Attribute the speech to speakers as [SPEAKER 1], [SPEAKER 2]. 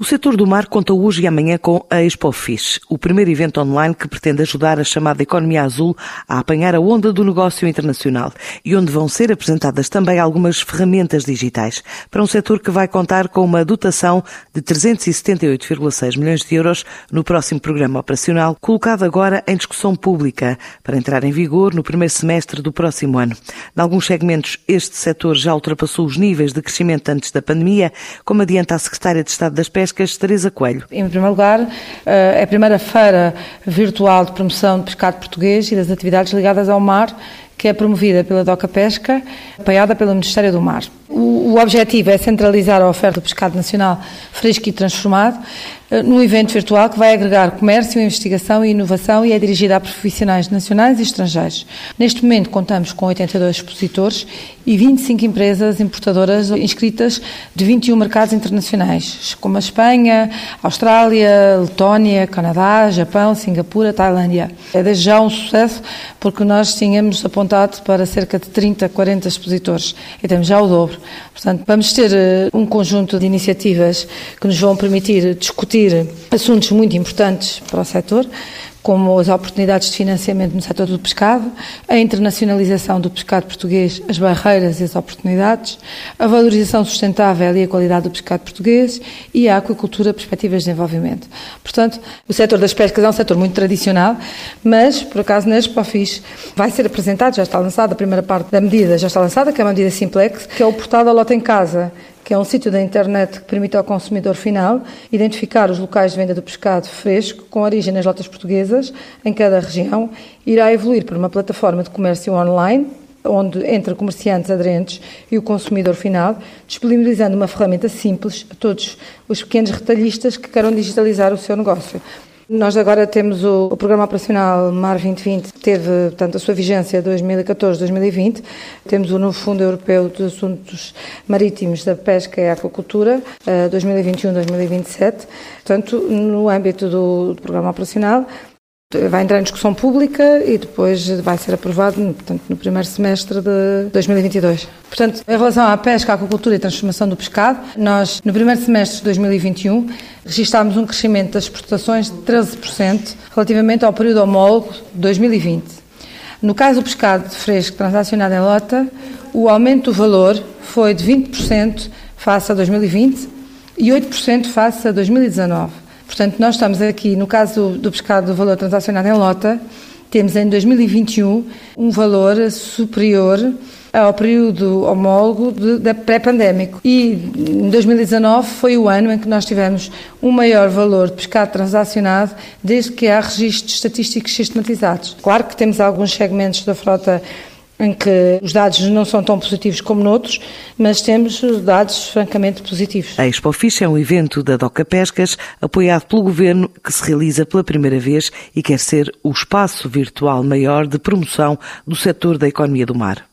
[SPEAKER 1] O setor do mar conta hoje e amanhã com a Expo Fish, o primeiro evento online que pretende ajudar a chamada economia azul a apanhar a onda do negócio internacional e onde vão ser apresentadas também algumas ferramentas digitais para um setor que vai contar com uma dotação de 378,6 milhões de euros no próximo programa operacional, colocado agora em discussão pública para entrar em vigor no primeiro semestre do próximo ano. Em alguns segmentos, este setor já ultrapassou os níveis de crescimento antes da pandemia, como adianta a Secretária de Estado das Pescas Pescas, Teresa Coelho.
[SPEAKER 2] Em primeiro lugar, eh, é a primeira feira virtual de promoção de pescado português e das atividades ligadas ao mar, que é promovida pela DOCA Pesca, apoiada pelo Ministério do Mar. O, objetivo é centralizar a oferta do pescado nacional fresco e transformado eh, num evento virtual que vai agregar comércio, investigação e inovação e é dirigido a profissionais nacionais e estrangeiros. Neste momento contamos com 82 expositores e 25 empresas importadoras inscritas de 21 mercados internacionais, como a Espanha, Austrália, Letónia, Canadá, Japão, Singapura, Tailândia. É desde já um sucesso porque nós tínhamos apontado para cerca de 30, 40 expositores e temos já o dobro. Portanto, vamos ter eh, um conjunto de iniciativas que nos vão permitir discutir assuntos muito importantes para o setor, como as oportunidades de financiamento no setor do pescado, a internacionalização do pescado português, as barreiras e as oportunidades, a valorização sustentável e a qualidade do pescado português e a aquacultura, perspectivas de desenvolvimento. Portanto, o setor das pescas é um setor muito tradicional, mas, por acaso, na Expofis vai ser apresentado, já está lançada a primeira parte da medida, já está lançada, que é uma medida simplex, que é o portal da Lota em Casa, que é um sítio da internet que permite ao consumidor final identificar os locais de venda do pescado fresco com origem nas lotas portuguesas em cada região, irá evoluir para uma plataforma de comércio online onde entre comerciantes aderentes e o consumidor final, disponibilizando uma ferramenta simples a todos os pequenos retalhistas que queiram digitalizar o seu negócio. Nós agora temos o, o, Programa Operacional MAR 2020, que teve portanto, a sua vigência 2014-2020. Temos o novo Fundo Europeu dos Assuntos Marítimos da Pesca e Aquacultura, 2021-2027. Eh, portanto, no âmbito do, do Programa Operacional, vai entrar em discussão pública e depois vai ser aprovado portanto, no primeiro semestre de 2022. Portanto, em relação à pesca, aquacultura e transformação do pescado, nós, no primeiro semestre de 2021, registámos um crescimento das exportações de 13% relativamente ao período homólogo de 2020. No caso do pescado fresco transacionado em lota, o aumento do valor foi de 20% face a 2020 e 8% face a 2019. Portanto, nós estamos aqui, no caso do, do pescado do valor transacionado em lota, temos em 2021 um valor superior ao período homólogo da pré-pandémico. E em 2019 foi o ano em que nós tivemos um maior valor de pescado transacionado desde que há registros estatísticos sistematizados. Claro que temos alguns segmentos da frota em que os dados não são tão positivos como noutros, mas temos dados francamente positivos.
[SPEAKER 1] A Expo Fish é um evento da DOCA Pescas, apoiado pelo Governo, que se realiza pela primeira vez e quer ser o espaço virtual maior de promoção do setor da economia do mar.